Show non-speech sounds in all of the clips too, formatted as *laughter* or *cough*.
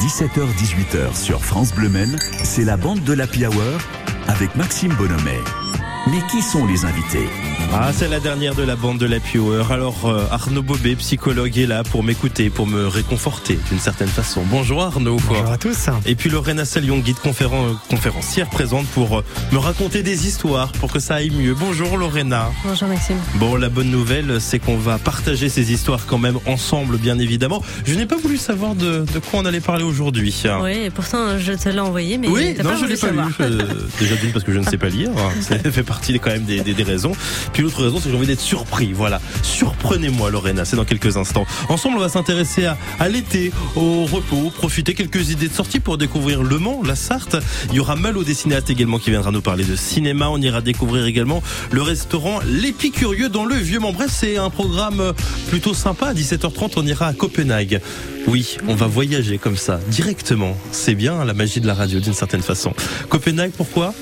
17h-18h sur France Bleu Men, c'est la bande de l'Happy Hour avec Maxime Bonhomet. Mais qui sont les invités? Ah, c'est la dernière de la bande de la Hour. Alors, euh, Arnaud Bobet, psychologue, est là pour m'écouter, pour me réconforter d'une certaine façon. Bonjour Arnaud. Bonjour à tous. Et puis Lorena Salion, guide conféren- conférencière, présente pour euh, me raconter des histoires, pour que ça aille mieux. Bonjour Lorena. Bonjour Maxime. Bon, la bonne nouvelle, c'est qu'on va partager ces histoires quand même ensemble, bien évidemment. Je n'ai pas voulu savoir de, de quoi on allait parler aujourd'hui. Oui, et pourtant je te l'ai envoyé, mais Oui, non, pas je l'ai pas savoir. lu. Euh, déjà d'une parce que je ne sais pas lire. Ça fait partie quand même des, des- raisons. Puis l'autre raison, c'est que j'ai envie d'être surpris. Voilà. Surprenez-moi, Lorena. C'est dans quelques instants. Ensemble, on va s'intéresser à, l'été, au repos, profiter quelques idées de sortie pour découvrir Le Mans, la Sarthe. Il y aura Malo des cinéastes également qui viendra nous parler de cinéma. On ira découvrir également le restaurant L'Épicurieux dans le Vieux-Mont. Bref, c'est un programme plutôt sympa. À 17h30, on ira à Copenhague. Oui, on va voyager comme ça, directement. C'est bien la magie de la radio d'une certaine façon. Copenhague, pourquoi?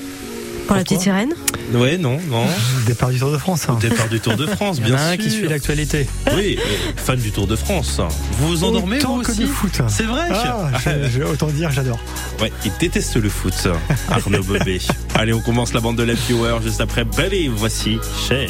Pour la petite sirène Ouais, non, non. *laughs* Départ du Tour de France. hein. *laughs* Départ du Tour de France, Il y en bien a un sûr. qui suit l'actualité. Oui, euh, fan du Tour de France. Vous vous endormez Autant vous que aussi du foot. C'est vrai Ah, je- je- autant dire, j'adore. Ouais, il déteste le foot, Arnaud Bobet. *laughs* Allez, on commence la bande de la Hour juste après Belly. Voici Cher.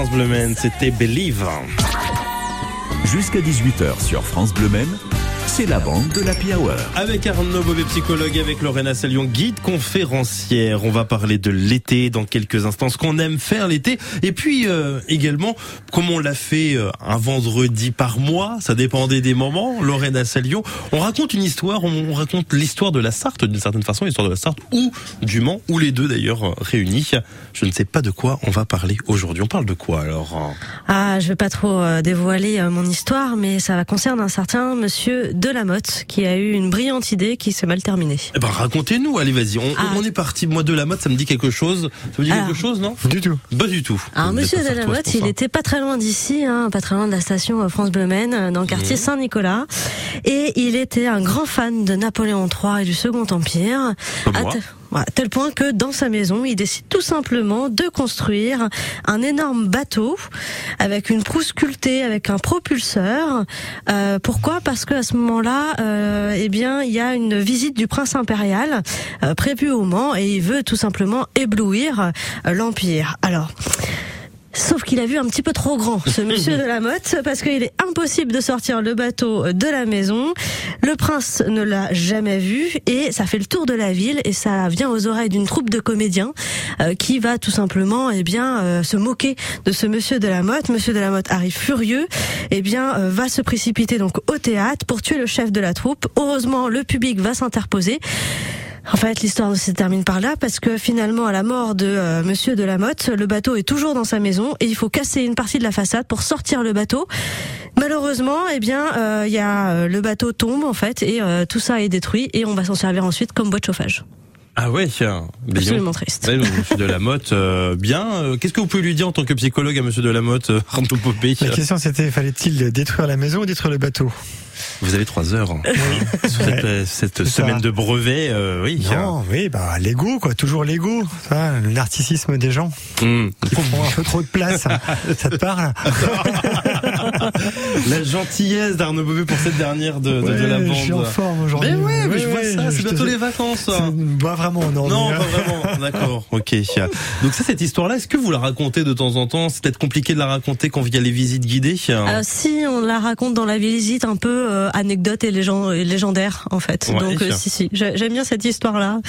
France Bleu c'était Believe. Jusqu'à 18h sur France Bleu Men, c'est la bande de la Hour. Avec Arnaud Bobet, psychologue, avec Lorena Salion, guide conférencière. On va parler de l'été dans quelques instants, ce qu'on aime faire l'été. Et puis euh, également, comme on l'a fait euh, un vendredi par mois, ça dépendait des moments, Lorena Salion, on raconte une histoire, on raconte l'histoire de la Sarthe d'une certaine façon, l'histoire de la Sarthe ou du Mans, ou les deux d'ailleurs euh, réunis. Je ne sais pas de quoi on va parler aujourd'hui. On parle de quoi alors hein? Ah, je vais pas trop euh, dévoiler euh, mon histoire, mais ça concerne un certain monsieur Delamotte qui a eu une brillante idée qui s'est mal terminée. Eh ben racontez-nous, allez vas-y, on, Ah. on est parti. Moi de la mode, ça me dit quelque chose. Ça vous dit Alors. quelque chose, non? Du tout. Pas du tout. Alors, monsieur Delamotte, il était pas très loin d'ici, hein, pas très loin de la station euh, France Bleu Maine, euh, dans le quartier Mhm. Saint-Nicolas. Et il était un grand fan de Napoléon III et du Second Empire. Comme moi. Tel point que dans sa maison, il décide tout simplement de construire un énorme bateau avec une proue sculptée, avec un propulseur. Euh, pourquoi? Parce que à ce moment-là, euh, eh bien, il y a une visite du prince impérial euh, prévue au Mans et il veut tout simplement éblouir euh, l'empire. Alors. Sauf qu'il a vu un petit peu trop grand, ce *laughs* monsieur de la motte, parce qu'il est impossible de sortir le bateau de la maison. Le prince ne l'a jamais vu et ça fait le tour de la ville et ça vient aux oreilles d'une troupe de comédiens euh, qui va tout simplement, eh bien, euh, se moquer de ce monsieur de la motte. Monsieur de la motte arrive furieux, eh bien, euh, va se précipiter donc au théâtre pour tuer le chef de la troupe. Heureusement, le public va s'interposer. En fait, l'histoire se termine par là parce que finalement, à la mort de euh, Monsieur de la Motte, le bateau est toujours dans sa maison et il faut casser une partie de la façade pour sortir le bateau. Malheureusement, eh bien, euh, il y a euh, le bateau tombe en fait et tout ça est détruit et on va s'en servir ensuite comme boîte de chauffage. Ah ouais, tiens. Absolument triste. Ouais, donc, monsieur Delamotte, euh, bien. Euh, Qu'est-ce que vous pouvez lui dire en tant que psychologue à monsieur Delamotte, euh, *laughs* Arnaud Popé La question c'était fallait-il détruire la maison ou détruire le bateau? Vous avez trois heures hein, *laughs* sur cette, euh, cette semaine ça. de brevet. euh, oui. Non, oui, bah l'ego quoi, toujours l'ego, le narcissisme des gens. Ils font un peu trop de place. *laughs* ça te parle? La gentillesse d'Arnaud Bobet pour cette dernière de, de, de la bande. Je suis en forme aujourd'hui. Mais ouais, mais je vois Ouais, ça, c'est bientôt les vacances. ça. C'est- Bah vraiment, non. Non, pas euh, vraiment. *laughs* D'accord. Ok. Donc ça, cette histoire-là, est-ce que vous la racontez de temps en temps? C'est peut-être compliqué de la raconter quand il y a les visites guidées. Si on la raconte dans la visite un peu euh, anecdote et, légend- et légendaire en fait. Ouais. Donc euh, si si, J'ai- j'aime bien cette histoire là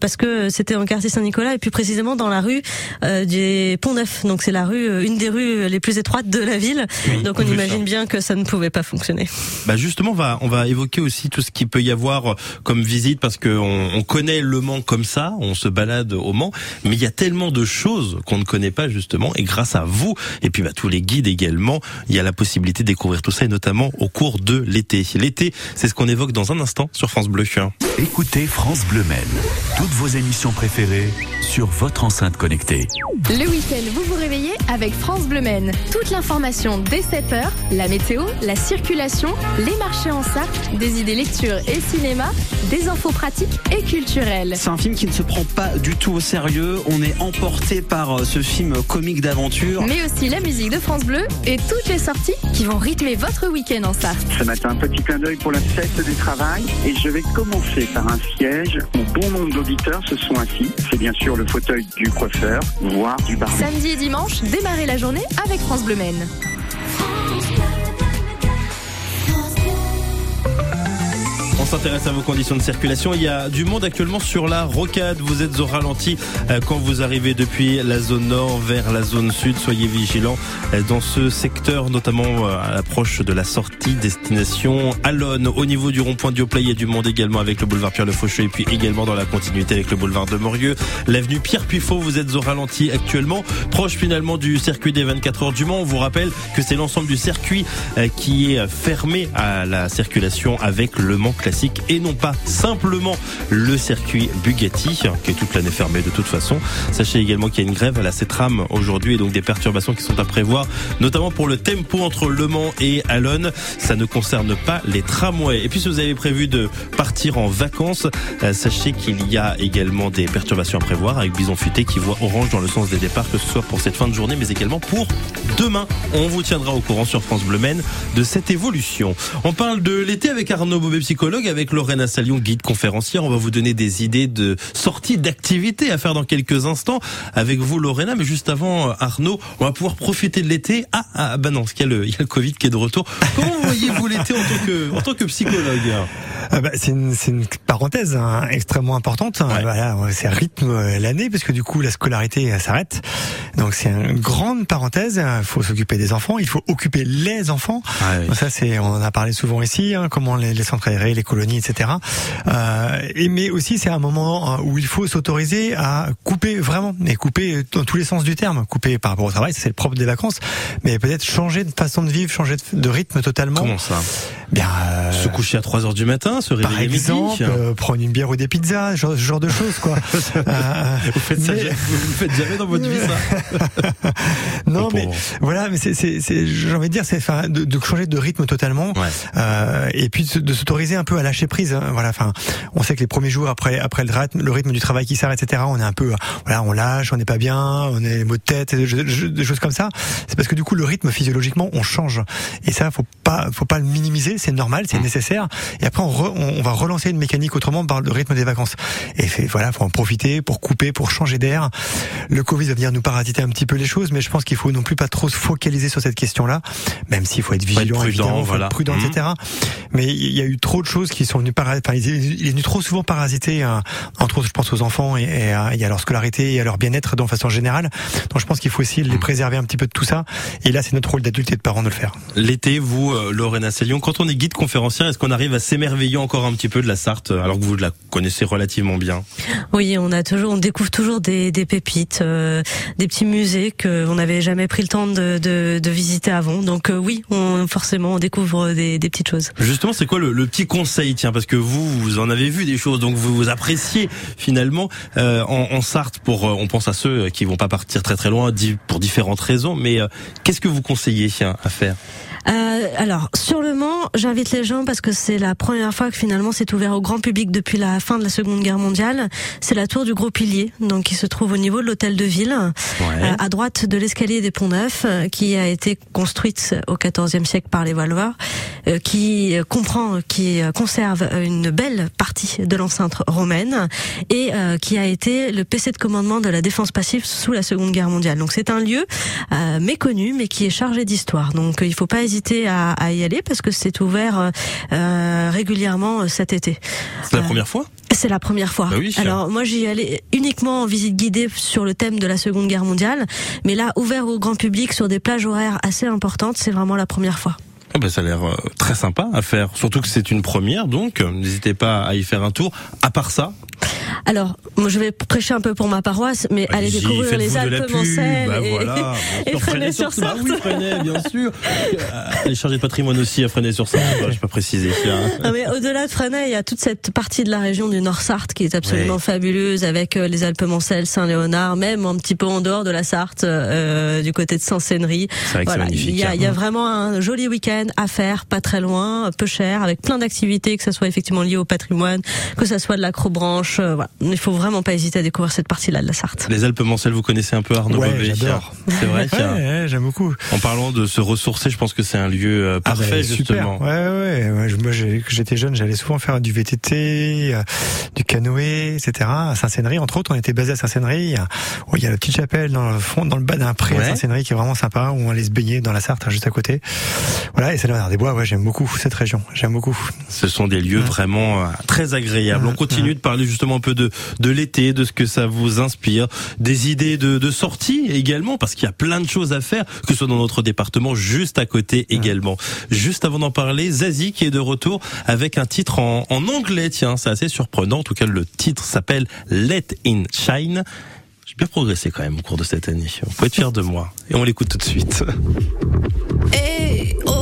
parce que c'était en quartier Saint-Nicolas et puis précisément dans la rue euh, des Ponts Neufs. Donc c'est la rue, euh, une des rues les plus étroites de la ville. Donc on on imagine ça. bien que ça ne pouvait pas fonctionner. Bah justement, on va on va évoquer aussi tout ce qu'il peut y avoir comme visite parce que on, on connaît le Mans comme ça, on se balade au Mans, mais il y a tellement de choses qu'on ne connaît pas justement et grâce à vous et puis bah tous les guides également, il y a la possibilité de découvrir tout ça et notamment au cours de l'été. L'été, c'est ce qu'on évoque dans un instant sur France Bleu. Écoutez France Bleu Maine. Toutes vos émissions préférées sur votre enceinte connectée. Le week-end, vous vous réveillez avec France Bleu Maine. Toute l'information dès 7h, la météo, la circulation, les marchés en Sarthe, des idées lecture et cinéma, des infos pratiques et culturelles. C'est un film qui ne se prend pas du tout au sérieux. On est emporté par euh, ce film comique d'aventure. Mais aussi la musique de France Bleu et toutes les sorties qui vont rythmer votre week-end en Sarthe. Ce matin, un petit clin d'œil pour la fête du travail et je vais commencer par un siège où bon nombre d'auditeurs se sont assis. C'est bien sûr le fauteuil du coiffeur, voire du barbier. Samedi et dimanche, démarrez la journée avec France Bleu Maine. On s'intéresse à vos conditions de circulation. Il y a du monde actuellement sur la rocade. Vous êtes au ralenti euh, quand vous arrivez depuis la zone nord vers la zone sud. Soyez vigilants euh, dans ce secteur, notamment euh, à l'approche de la sortie destination Alonne. Au niveau du rond-point du Haut-Play, il y a du monde également avec le boulevard Pierre Le Faucheux et puis également dans la continuité avec le boulevard de Morieux. L'avenue Pierre Puifot, vous êtes au ralenti actuellement, proche finalement du circuit des 24 heures du Mans. On vous rappelle que c'est l'ensemble du circuit qui est fermé à la circulation avec le Mans classique et non pas simplement le circuit Bugatti qui est toute l'année fermé de toute façon. Sachez également qu'il y a une grève à la CETRAM aujourd'hui et donc des perturbations qui sont à prévoir, notamment pour le tempo entre Le Mans et Alonne. Ça ne concerne pas les tramways. Et puis si vous avez prévu de partir en vacances, euh, sachez qu'il y a également des perturbations à prévoir avec Bison Futé qui voit orange dans le sens des départs, que ce soit pour cette fin de journée mais également pour demain. On vous tiendra au courant sur France Bleu Maine de cette évolution. On parle de l'été avec Arnaud Bobet, psychologue, avec Lorena Salion, guide conférencière. On va vous donner des idées de sorties, d'activités à faire dans quelques instants avec vous, Lorena. Mais juste avant, euh, Arnaud, on va pouvoir profiter de l'été. Ah, ah bah non, parce qu'il y, a le- il y a le Covid qui est de retour. Comment voyez-vous *laughs* l'été en tant que, en tant que psychologue Ah bah, c'est une, une parenthèse hein, extrêmement importante. hein. Ouais. Voilà, c'est rythme euh, l'année parce que du coup la scolarité s'arrête. Donc c'est une grande parenthèse. Il faut s'occuper des enfants, il faut occuper les enfants. Ah oui. Donc ça c'est, on en a parlé souvent ici, hein, comment les, les centres aérés, les colonies, etc. Euh, et mais aussi c'est un moment hein, où il faut s'autoriser à couper vraiment, et couper dans tous les sens du terme, couper par rapport au travail, ça, c'est le propre des vacances, mais peut-être changer de façon de vivre, changer de, rythme totalement. Comment ça? Bien. euh, Se coucher à 3 heures du matin, se par réveiller exemple, midi euh, prendre une bière ou des pizzas, ce genre, de choses, quoi. *laughs* Euh, Vous faites ça, mais- vous le faites jamais dans votre vie, ça? *laughs* Non, mais voilà, mais c'est, j'ai envie de dire, c'est de, de changer de rythme totalement, Ouais. euh, et puis de, de s'autoriser un peu à lâcher prise. hein. Voilà, enfin, on sait que les premiers jours après, après le rythme, le rythme du travail qui s'arrête, etc. On est un peu, euh, voilà, on lâche, on n'est pas bien, on est les maux de tête, des, choses comme ça. C'est parce que du coup, le rythme physiologiquement, on change, et ça, faut pas, faut pas le minimiser. C'est normal, Mmh. c'est nécessaire. Et après, on, re- on, on va relancer une mécanique autrement par le rythme des vacances. Et fait, voilà, faut en profiter pour couper, pour changer d'air. Le Covid va venir nous parasiter un petit peu les choses, mais je pense qu'il faut non plus pas trop se focaliser sur cette question-là, même s'il faut être Faut être vigilant, prudent, évidemment, faut voilà. être prudent, etc. Mais il y a eu trop de choses qui sont venues parasiter. Enfin, il est venu trop souvent parasiter, euh, entre autres, je pense aux enfants et, et à, et à leur scolarité et à leur bien-être de façon générale. Donc je pense qu'il faut essayer de les préserver un petit peu de tout ça. Et là, c'est notre rôle d'adulte et de parent de le faire. L'été, vous, euh, Lorena Sellion, quand on est guide conférencière, est-ce qu'on arrive à s'émerveiller encore un petit peu de la Sarthe, euh, alors que vous la connaissez relativement bien? Oui, on a toujours, on découvre toujours des, des pépites, euh, des petits musées que on n'avait jamais pris le temps de, de, de visiter avant. Donc euh, oui, on, forcément, on découvre des, des petites choses. Justement, c'est quoi le, le petit conseil, tiens, parce que vous, vous en avez vu des choses, donc vous vous appréciez finalement euh, en, en Sarthe. Pour, euh, on pense à ceux qui vont pas partir très très loin pour différentes raisons, mais euh, qu'est-ce que vous conseillez à faire? Euh, alors sur le Mans, j'invite les gens parce que c'est la première fois que finalement c'est ouvert au grand public depuis la fin de la Seconde Guerre mondiale. C'est la tour du Gros Pilier, donc qui se trouve au niveau de l'hôtel de ville, euh, à droite de l'escalier des Ponts Neufs, euh, qui a été construite au XIVe siècle par les Valois, euh, qui comprend, qui conserve une belle partie de l'enceinte romaine et qui a été le PC de commandement de la défense passive sous la Seconde Guerre mondiale. Donc c'est un lieu méconnu mais qui est chargé d'histoire. Donc il faut pas hésiter à, à y aller parce que c'est ouvert euh, euh, régulièrement euh, cet été. C'est la première fois? c'est la première fois. Bah oui. Alors moi j'y allais uniquement en visite guidée sur le thème de la Seconde Guerre mondiale, mais là ouvert au grand public sur des plages horaires assez importantes, c'est vraiment la première fois. Ah bah, Ça a l'air euh, très sympa à faire, surtout que c'est une première, donc euh, n'hésitez pas à y faire un tour. À part ça, Alors moi je vais prêcher un peu pour ma paroisse, mais allez découvrir les Alpes Mancelles bah et, voilà, *laughs* bien et sûr, Fresnay-sur-Sarthe. Bah oui, Fresnay, bien sûr. Euh, Elle est chargée de patrimoine aussi à Fresnay-sur-Sarthe, je vais pas préciser. Ah, mais au-delà de Fresnay, il y a toute cette partie de la région du Nord-Sarthe qui est absolument Oui. fabuleuse avec les Alpes Mancelles, Saint-Léonard, même un petit peu en dehors de la Sarthe, euh, du côté de Saint-Sénery. C'est vrai que c'est magnifique, Il y, a, hein. il y a vraiment un joli week-end à faire, pas très loin, peu cher, avec plein d'activités, que ça soit effectivement lié au patrimoine, que ça soit de l'acrobranche. euh, voilà. Il faut vraiment pas hésiter à découvrir cette partie-là de la Sarthe. Les Alpes Mancelles, vous connaissez un peu Arnaud Ouais, j'adore. C'est vrai *laughs* Ouais, tiens. ouais, j'aime beaucoup. En parlant de se ressourcer, je pense que c'est un lieu euh, Ah bah, parfait super. justement. Ouais, ouais, ouais. Je- Moi, j'ai- quand j'étais jeune, j'allais souvent faire du VTT, euh, du canoë, etc. À Saint-Sénery, entre autres, on était basé à Saint-Sénery. où Il y a la petite chapelle dans le fond, dans le bas d'un pré Ouais. à Saint-Sénery qui est vraiment sympa, où on allait se baigner dans la Sarthe, hein, juste à côté. Voilà, et c'est là des bois. Ouais, j'aime beaucoup cette région. J'aime beaucoup. Ce sont des lieux vraiment euh, très agréables. On continue de parler justement un peu de, de l'été, de ce que ça vous inspire, des idées de, de sortie également, parce qu'il y a plein de choses à faire, que ce soit dans notre département, juste à côté également. Juste avant d'en parler, Zazie qui est de retour avec un titre en, en anglais. Tiens, c'est assez surprenant. En tout cas, le titre s'appelle Let In Shine. J'ai bien progressé quand même au cours de cette année. Vous pouvez être fiers de moi. Et on l'écoute tout de suite. Eh oh,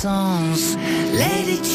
sens. Lady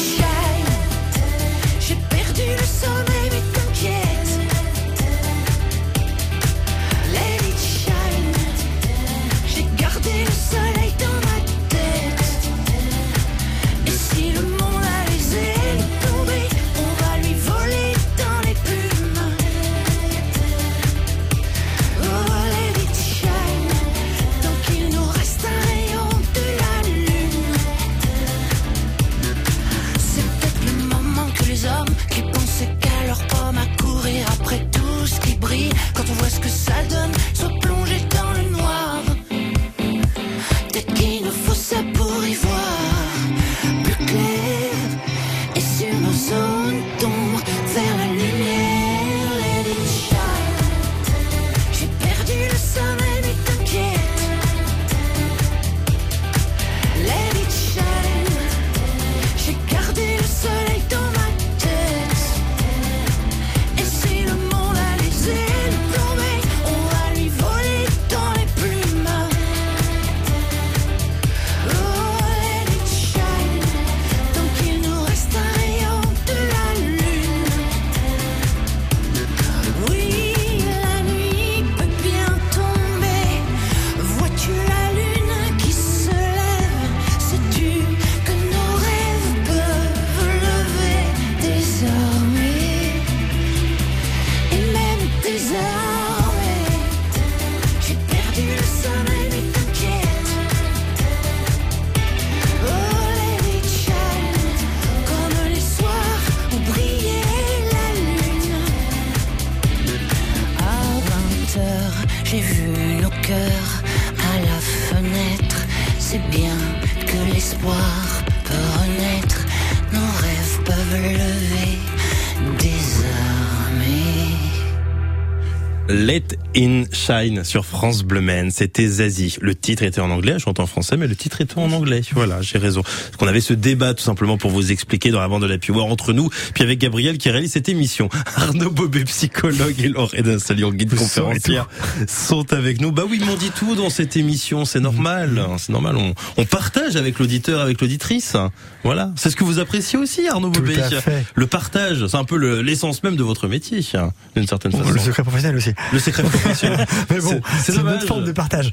à 20 heures, j'ai vu nos cœurs à la fenêtre. C'est bien que l'espoir peut renaître. Nos rêves peuvent lever Let in Shine sur France Bleu Maine. C'était Zazie. Le titre était en anglais, je chante en français, mais le titre était en anglais. Voilà, j'ai raison. Parce qu'on avait ce débat tout simplement pour vous expliquer dans la bande de la War entre nous, puis avec Gabriel qui réalise cette émission. *laughs* Arnaud Bobet, psychologue, et Lorraine Salion, guide et conférencière, sont avec nous. Bah oui, ils m'ont dit tout dans cette émission, c'est normal. C'est normal, on, on partage avec l'auditeur, avec l'auditrice. Voilà. C'est ce que vous appréciez aussi, Arnaud Tout Bobet. à fait. Le partage, c'est un peu le- l'essence même de votre métier, d'une certaine façon. Le secret professionnel aussi. Le secret professionnel. *laughs* Mais bon, C'est- une autre forme de partage.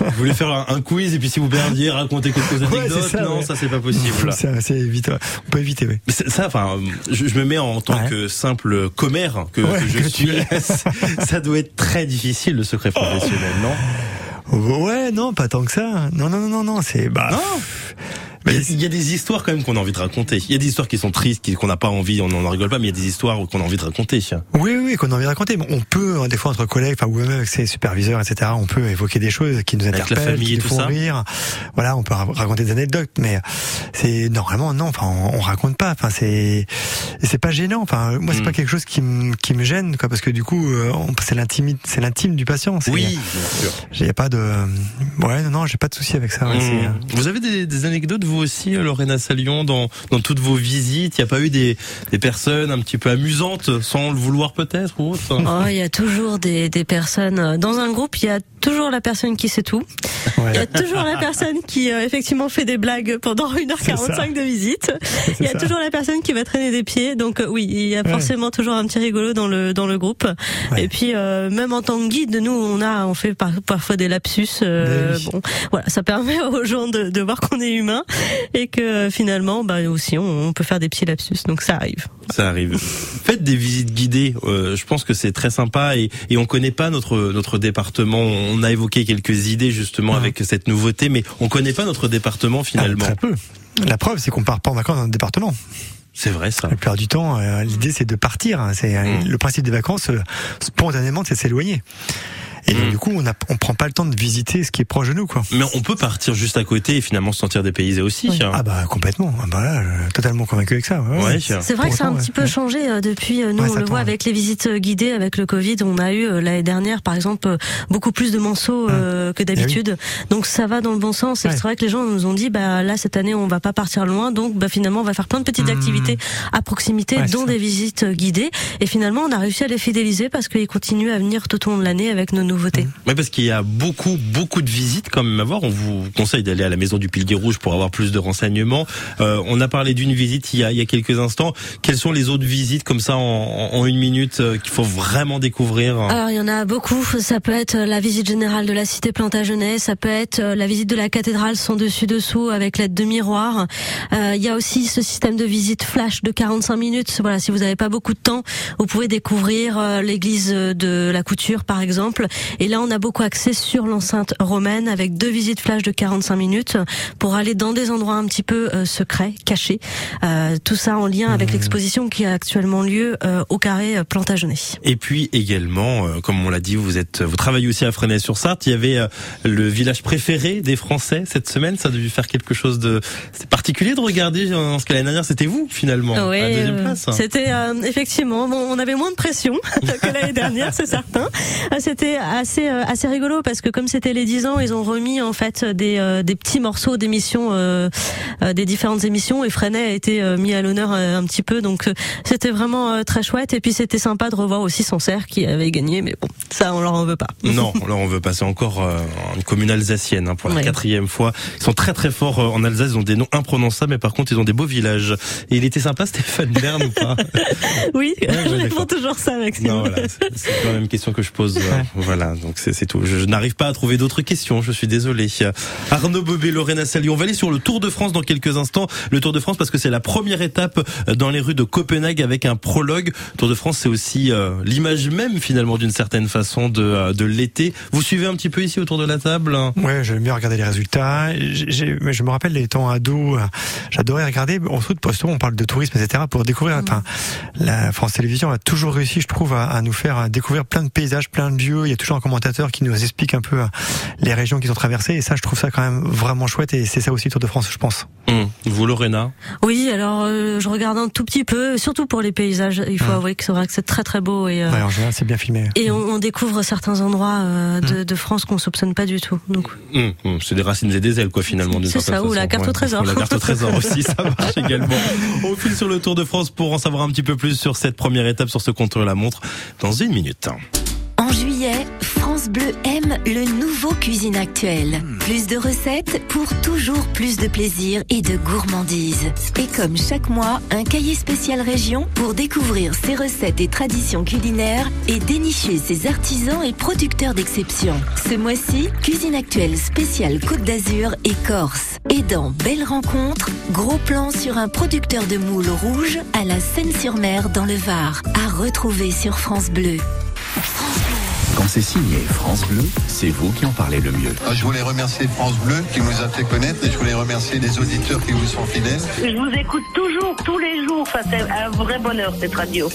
Vous voulez faire un, un quiz et puis si vous perdiez, raconter quelques Ouais, anecdotes. c'est ça, non, ouais. ça c'est pas possible. c'est évite. On peut éviter, oui. Ça, enfin, je, je me mets en tant Ouais. que simple commère que, Ouais, que je que suis. *laughs* ça doit être très difficile le secret professionnel, non? Ouais, non, pas tant que ça. Non, non, non, non, non, c'est bah. Non. Il y, a, il y a des histoires quand même qu'on a envie de raconter. Il y a des histoires qui sont tristes, qui- qu'on n'a pas envie, on n'en rigole pas, mais il y a des histoires qu'on a envie de raconter. Oui, oui, qu'on a envie de raconter. On peut, hein, des fois, entre collègues, enfin, ou même avec ses superviseurs, etc., on peut évoquer des choses qui nous la interpellent, famille qui et nous font rire. Voilà, on peut ra- raconter des anecdotes, mais c'est normalement non. Enfin, on, on raconte pas. Enfin, c'est c'est pas gênant. Enfin, moi, c'est Mm. pas quelque chose qui me qui me gêne, quoi, parce que du coup, euh, c'est l'intime, c'est l'intime du patient. Oui, bien sûr. J'ai pas de, ouais, non, non, j'ai pas de souci avec ça. c'est, euh. Vous avez des, des anecdotes vous aussi, euh, Lorena Salion, dans, toutes vos visites Il n'y a pas eu des, personnes un petit peu amusantes, sans le vouloir peut-être ou autre? Oh, il y a toujours des, des personnes euh, dans un groupe. Il y a toujours la personne qui sait tout. ouais. Il y a toujours la personne qui euh, effectivement fait des blagues pendant 1h45 de visite. Il y a ça. toujours la personne qui va traîner des pieds. Donc euh, oui, il y a Ouais. forcément toujours un petit rigolo dans le dans le groupe. Ouais. Et puis euh, même en tant que guide, nous on a on fait par- parfois des lapsus. euh, oui. Bon, voilà, ça permet aux gens de, de voir qu'on est humain et que euh, finalement, bah aussi on, on peut faire des petits lapsus. Donc ça arrive. Ça arrive. Faites des visites guidées. euh, je pense que c'est très sympa et, et on connaît pas notre notre département. On a évoqué quelques idées justement Ouais. avec cette nouveauté, mais on connaît pas notre département finalement. Ah, très peu. La preuve, c'est qu'on part pas en vacances dans le département. C'est vrai ça. La plupart du temps, euh, l'idée c'est de partir. hein. C'est euh, Mm. le principe des vacances. euh, spontanément, c'est de s'éloigner. Et donc, Mm. du coup, on a, on prend pas le temps de visiter ce qui est proche de nous, quoi. Mais on peut partir juste à côté et finalement se sentir dépaysé aussi. hein. Ah bah complètement. Ah bah là, je- totalement convaincu avec ça. Ouais. Ouais. C'est vrai que ça a un petit ouais. peu changé euh, depuis. euh, Nous, Ouais, on le voit avec les visites euh, guidées, avec le Covid. On a eu euh, l'année dernière, par exemple, euh, beaucoup plus de manceaux euh, que d'habitude. Donc ça va dans le bon sens. Et c'est vrai que les gens nous ont dit, bah là cette année, on va pas partir loin. Donc bah finalement, on va faire plein de petites Mmh. activités à proximité, dont des visites guidées. Et finalement, on a réussi à les fidéliser parce qu'ils continuent à venir tout au long de l'année avec nos nouveautés. Ouais, parce qu'il y a beaucoup, beaucoup de visites quand même à voir. On vous conseille d'aller à la maison du Pilier Rouge pour avoir plus de renseignements. Euh, on a parlé d'une visite il y, a, il y a quelques instants. Quelles sont les autres visites comme ça en, en- une minute euh, qu'il faut vraiment découvrir Alors il y en a beaucoup. Ça peut être euh, la visite générale de la cité Plantagenet, ça peut être euh, la visite de la cathédrale sans dessus dessous avec l'aide de miroir. Euh, il y a aussi ce système de visite flash de 45 minutes. Voilà, si vous n'avez pas beaucoup de temps, vous pouvez découvrir l'église de la Couture par exemple. Et là, on a beaucoup axé sur l'enceinte romaine avec deux visites flash de 45 minutes pour aller dans des endroits un petit peu euh, secrets, cachés. Euh, tout ça en lien avec l'exposition qui a actuellement lieu euh, au carré euh, Plantagenet. Et puis également, euh, comme on l'a dit, vous êtes, vous travaillez aussi à Fresnay-sur-Sarthe. Il y avait euh, le village préféré des Français cette semaine. Ça a dû faire quelque chose de, c'est particulier de regarder. Parce que l'année dernière, c'était vous finalement à Ouais, deuxième place. C'était euh, effectivement, bon, on avait moins de pression *laughs* que l'année dernière, c'est certain. C'était assez euh, assez rigolo parce que comme c'était les 10 ans, ils ont remis en fait des euh, des petits morceaux d'émissions euh, des différentes émissions et Freinet a été mis à l'honneur un petit peu donc c'était vraiment très chouette et puis c'était sympa de revoir aussi Sancerre qui avait gagné mais bon, ça on leur en veut pas. *laughs* Non, on veut passer encore euh, une commune alsacienne hein, pour la Ouais. quatrième fois. Ils sont très très forts en Alsace, ils ont des noms imprononçables, mais par contre ils ont des beaux villages. Et il était sympa Stéphane Bern ou pas? *laughs* Oui, Ouais, je réponds toujours ça Maxime. Non, voilà, c'est- c'est quand même la même question que je pose. euh, Voilà, donc c'est tout. Je, je n'arrive pas à trouver d'autres questions, je suis désolé. Arnaud Bobet, Lorena Sali, on va aller sur le Tour de France dans quelques instants. Le Tour de France parce que c'est la première étape euh, dans les rues de Copenhague avec un prologue. Tour de France, c'est aussi euh, l'image même finalement d'une certaine façon de, euh, de l'été. Vous suivez un petit peu ici autour de la table Ouais, j'aime bien regarder les résultats. Mais je me rappelle les temps ados, j'adorais regarder. En route, pour on parle de tourisme, etc. Pour découvrir. Enfin, la France Télévisions a toujours réussi, je trouve, à, à nous faire découvrir plein de paysages, plein de lieux. Il y a toujours un commentateur qui nous explique un peu euh, les régions qu'ils ont traversées. Et ça, je trouve ça quand même vraiment chouette. Et c'est ça aussi le Tour de France, je pense. Hum, Vous, Lorena Oui, alors euh, je regarde un tout petit peu, surtout pour les paysages. Il faut avouer que c'est vrai que c'est très très beau et euh, Ouais, en général, c'est bien filmé. et on, on découvre certains endroits euh, de, de France qu'on soupçonne pas du tout. Donc C'est des racines et des ailes, quoi, finalement. C'est ça, ou la carte au trésor. Ou la carte au trésor aussi, ça marche également. On file sur le Tour de France pour en savoir un petit peu plus sur cette première étape, sur ce contre-la-montre, dans une minute. En juillet, France Bleu aime le nouveau Cuisine Actuelle. Plus de recettes pour toujours plus de plaisir et de gourmandise. Et comme chaque mois, un cahier spécial région pour découvrir ses recettes et traditions culinaires et dénicher ses artisans et producteurs d'exception. Ce mois-ci, Cuisine Actuelle spéciale Côte d'Azur et Corse. Et dans Belle Rencontre, gros plan sur un producteur de moules rouges à la Seine-sur-Mer dans le Var. À retrouver sur France Bleu. Quand c'est signé France Bleu, c'est vous qui en parlez le mieux. Je voulais remercier France Bleu qui nous a fait connaître et je voulais remercier les auditeurs qui vous sont fidèles. Je vous écoute toujours, tous les jours. Enfin, c'est un vrai bonheur, cette radio.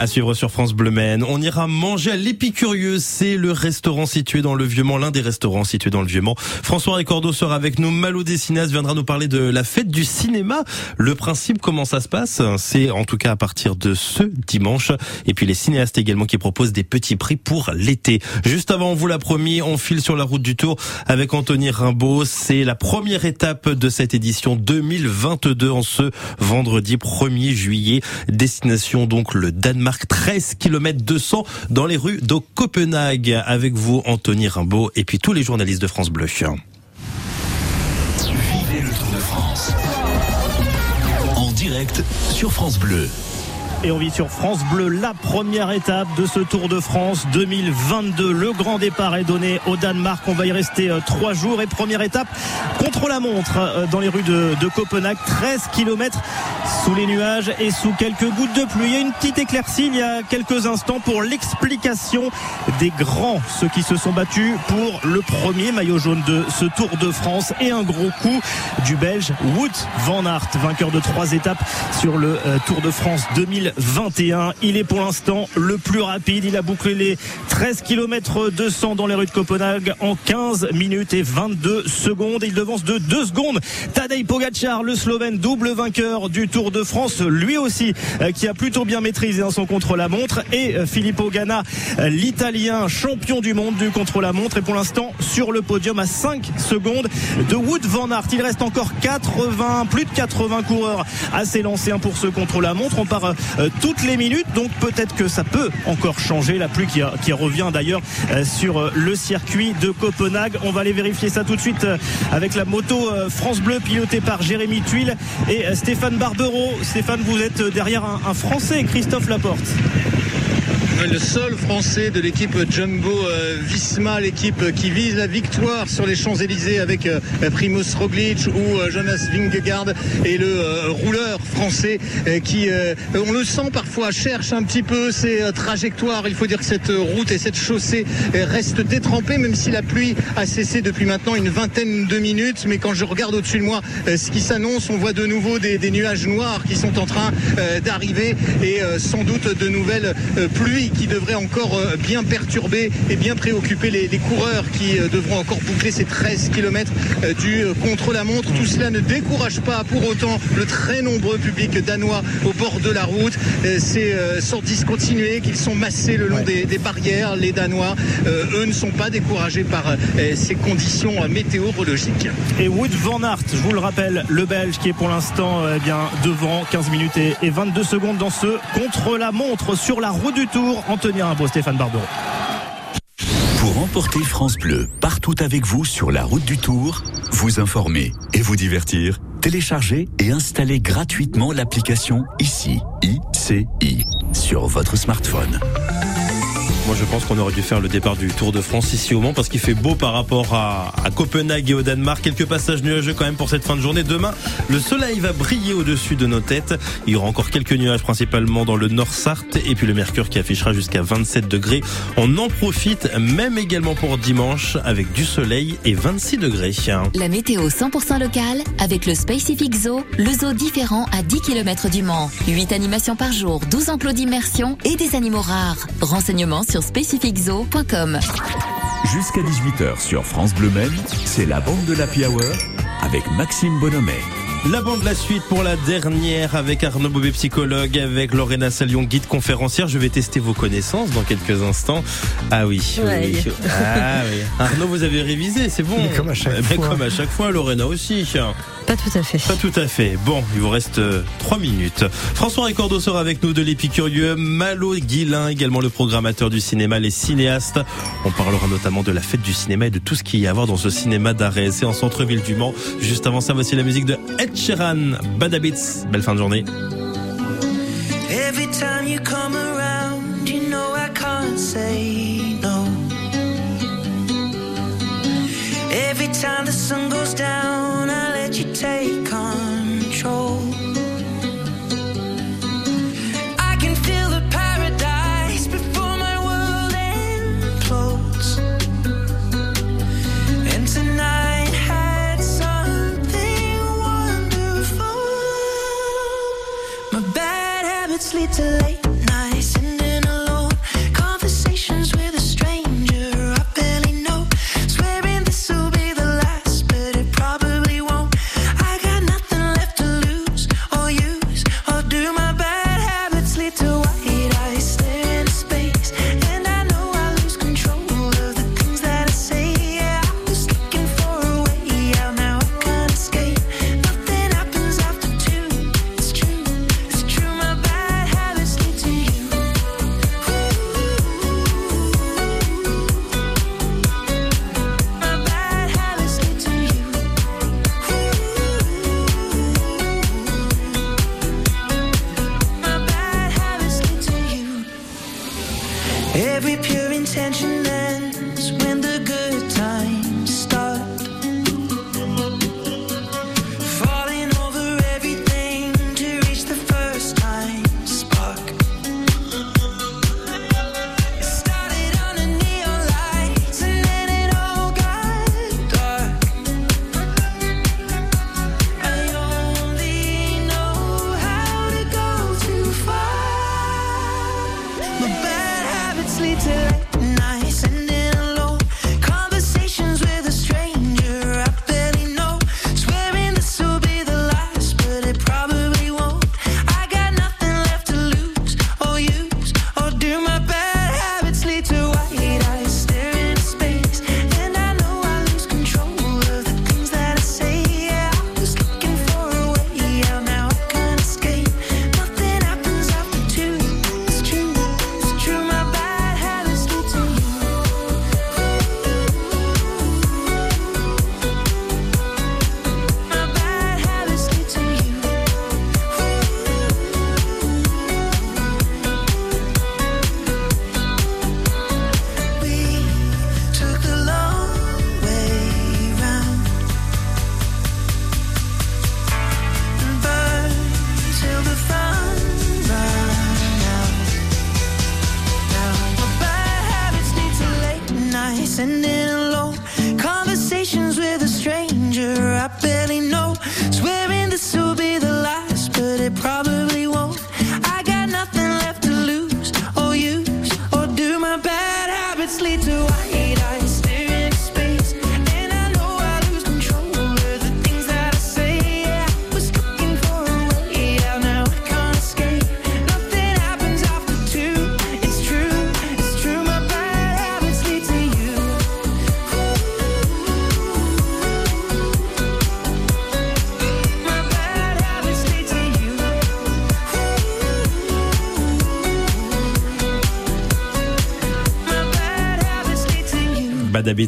À suivre sur France Bleu Maine. On ira manger à l'Épicurieux. C'est le restaurant situé dans le Vieux-Mont, l'un des restaurants situés dans le Vieux-Mont. François Ricordo sera avec nous. Malo Dessinas viendra nous parler de la fête du cinéma. Le principe, comment ça se passe? C'est en tout cas à partir de ce dimanche. Et puis les cinéastes également qui proposent des petits prix pour l'été. Juste avant, on vous l'a promis, on file sur la route du Tour avec Anthony Rimbaud. C'est la première étape de cette édition 2022 en ce vendredi 1er juillet. Destination donc le Danemark, 13 km 200 dans les rues de Copenhague. Avec vous, Anthony Rimbaud, et puis tous les journalistes de France Bleu. Vivez le Tour de France. En direct sur France Bleu. Et on vit sur France Bleu la première étape de ce Tour de France 2022. Le grand départ est donné au Danemark. On va y rester euh, trois jours. Et première étape contre la montre euh, dans les rues de, Copenhague. 13 km sous les nuages et sous quelques gouttes de pluie. Il y a une petite éclaircie il y a quelques instants pour l'explication des grands, ceux qui se sont battus pour le premier maillot jaune de ce Tour de France. Et un gros coup du Belge Wout van Aert, vainqueur de trois étapes sur le euh, Tour de France 2021. Il est pour l'instant le plus rapide. Il a bouclé les 13 km 200 dans les rues de Copenhague en 15 minutes et 22 secondes. Il devance de 2 secondes Tadej Pogacar, le Slovène, double vainqueur du Tour de France. Lui aussi, euh, qui a plutôt bien maîtrisé hein, son contre-la-montre. Et euh, Filippo Ganna, euh, l'Italien, champion du monde du contre-la-montre. Et pour l'instant, sur le podium à 5 secondes de Wood Van Aert. Il reste encore 80, plus de 80 coureurs à s'élancer hein, pour ce contre-la-montre. On part toutes les minutes, donc peut-être que ça peut encore changer. La pluie qui, revient d'ailleurs euh, sur euh, le circuit de Copenhague. On va aller vérifier ça tout de suite euh, avec la moto euh, France Bleu pilotée par Jérémy Tuile et euh, Stéphane Barbero. Stéphane, vous êtes derrière un Français, Christophe Laporte. Le seul français de l'équipe Jumbo euh, Visma, l'équipe qui vise la victoire sur les Champs-Élysées avec euh, Primoz Roglic ou euh, Jonas Vingegaard et le rouleur français qui, on le sent parfois, cherche un petit peu ses trajectoires. Il faut dire que cette route et cette chaussée restent détrempées, même si la pluie a cessé depuis maintenant une vingtaine de minutes. Mais quand je regarde au-dessus de moi ce qui s'annonce, on voit de nouveau des, des nuages noirs qui sont en train d'arriver et sans doute de nouvelles pluies qui devraient encore euh, bien perturber et bien préoccuper les, les coureurs qui euh, devront encore boucler ces 13 km du euh, contre-la-montre. Tout cela ne décourage pas pour autant le très nombreux public danois au bord de la route. C'est sans discontinuer qu'ils sont massés le long des, des barrières. Les Danois, eux, ne sont pas découragés par ces conditions météorologiques. Et Wood Van Aert, je vous le rappelle, le Belge qui est pour l'instant eh bien devant 15 minutes et, et 22 secondes dans ce contre-la-montre sur la route du Tour. Anthony Rimbaud, Stéphane Barbero. Pour emporter France Bleu partout avec vous sur la route du Tour, vous informer et vous divertir, téléchargez et installez gratuitement l'application ICI, ICI, sur votre smartphone. Moi, je pense qu'on aurait dû faire le départ du Tour de France ici au Mans parce qu'il fait beau par rapport à, Copenhague et au Danemark. Quelques passages nuageux quand même pour cette fin de journée. Demain, le soleil va briller au-dessus de nos têtes. Il y aura encore quelques nuages principalement dans le Nord-Sarthe et puis le mercure qui affichera jusqu'à 27 degrés. On en profite même également pour dimanche avec du soleil et 26 degrés. La météo 100% locale avec le Spacific Zoo, le zoo différent à 10 km du Mans. 8 animations par jour, 12 enclos d'immersion et des animaux rares. Renseignements sur specificzoo.com. Jusqu'à 18h sur France Bleu Maine, c'est la bande de la Hour avec Maxime Bonhomet. La bande la suite pour la dernière avec Arnaud Bobet, psychologue, avec Lorena Salion, guide conférencière. Je vais tester vos connaissances dans quelques instants. Ah oui, oui, Ouais. oui. Ah oui. Arnaud, vous avez révisé, c'est bon. Mais comme à chaque Mais fois. comme à chaque fois, Lorena aussi. Pas tout à fait. Pas tout à fait. Bon, il vous reste euh, trois minutes. François Ricordo sera avec nous de l'Épicurieux. Malo Guilin, également le programmateur du cinéma, les cinéastes. On parlera notamment de la fête du cinéma et de tout ce qu'il y a à voir dans ce cinéma d'arrêt. C'est en centre-ville du Mans. Juste avant ça, voici la musique de Ed Sheeran. Bad Habits. Belle fin de journée. Every time you come around, you know I can't say no. Every time the sun goes down, I let you take control.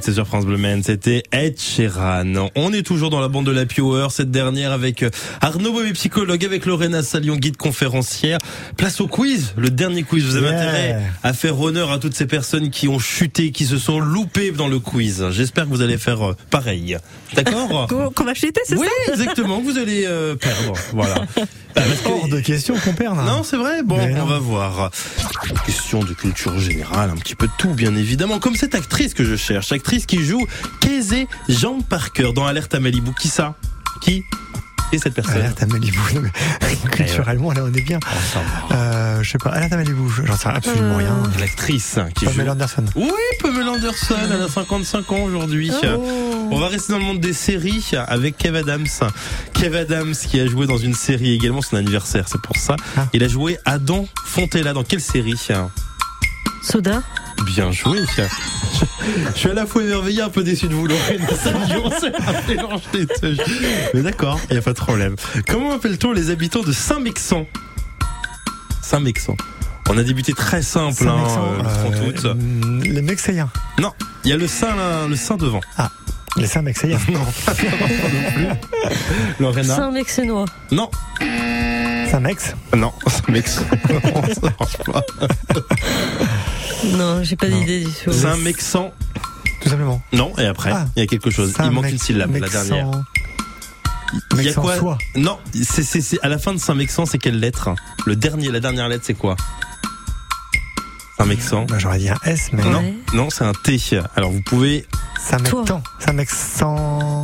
C'est sur France Bleu Man. C'était Ed Sheeran. On est toujours dans la bande de la Hour, cette dernière avec euh, Arnaud Bobby, psychologue, avec Lorena Salion, guide conférencière. Place au quiz, le dernier quiz. Vous avez Yeah. intérêt à faire honneur à toutes ces personnes qui ont chuté, qui se sont loupées dans le quiz. J'espère que vous allez faire euh, pareil. D'accord *laughs* Qu'on va chuter, c'est Oui, ça? exactement. Vous allez euh, perdre. Voilà. *laughs* Hors de question qu'on perde. hein. non, c'est vrai. Bon, Mais on non. va voir. Question de culture générale, un petit peu de tout, bien évidemment. Comme cette actrice que je cherche, actrice qui joue Casey Jean Parker dans Alerte à Malibu. Qui ça? Qui? Est cette personne Alerte à Malibu. Mais Culturellement, là, on est bien. Euh, je sais pas. Alerte à Malibu. J'en sais absolument rien. L'actrice qui joue. Pamela Anderson. Oui, Pamela Anderson, elle a 55 ans aujourd'hui. On va rester dans le monde des séries avec Kev Adams. Kev Adams qui a joué dans une série également, son anniversaire, c'est pour ça. Il a joué Adam Fontella dans quelle série Soda Bien joué. *laughs* Je suis à la fois émerveillé, un peu déçu de vous, Lorraine. *laughs* Mais d'accord, il n'y a pas de problème. Comment appelle-t-on les habitants de Saint-Mexan? Saint-Mexan. On a débuté très simple, hein, euh, le 30 août. euh, les Mexéens. Non, il y a le Saint, là, le Saint devant. Ah, les Saint Mexéens. *laughs* non, *laughs* Lorena Saint-Mexénois. Non. Saint-Mex Non, *laughs* Saint-Mexan. Non, ça marche pas. Non, j'ai pas d'idée du tout. Saint-Mexan. Tout simplement. Non, et après, Ah. il y a quelque chose. Il manque une syllabe, la Mexan. dernière. Il y a quoi Mexançois. Non, c'est c'est c'est à la fin de Saint-Mexan, c'est quelle lettre Le dernier, la dernière lettre, c'est quoi Saint-Mexan. Bah, J'aurais dit un S, mais Non, non, c'est un T. Alors vous pouvez Saint-Mexan. Saint-Mexan.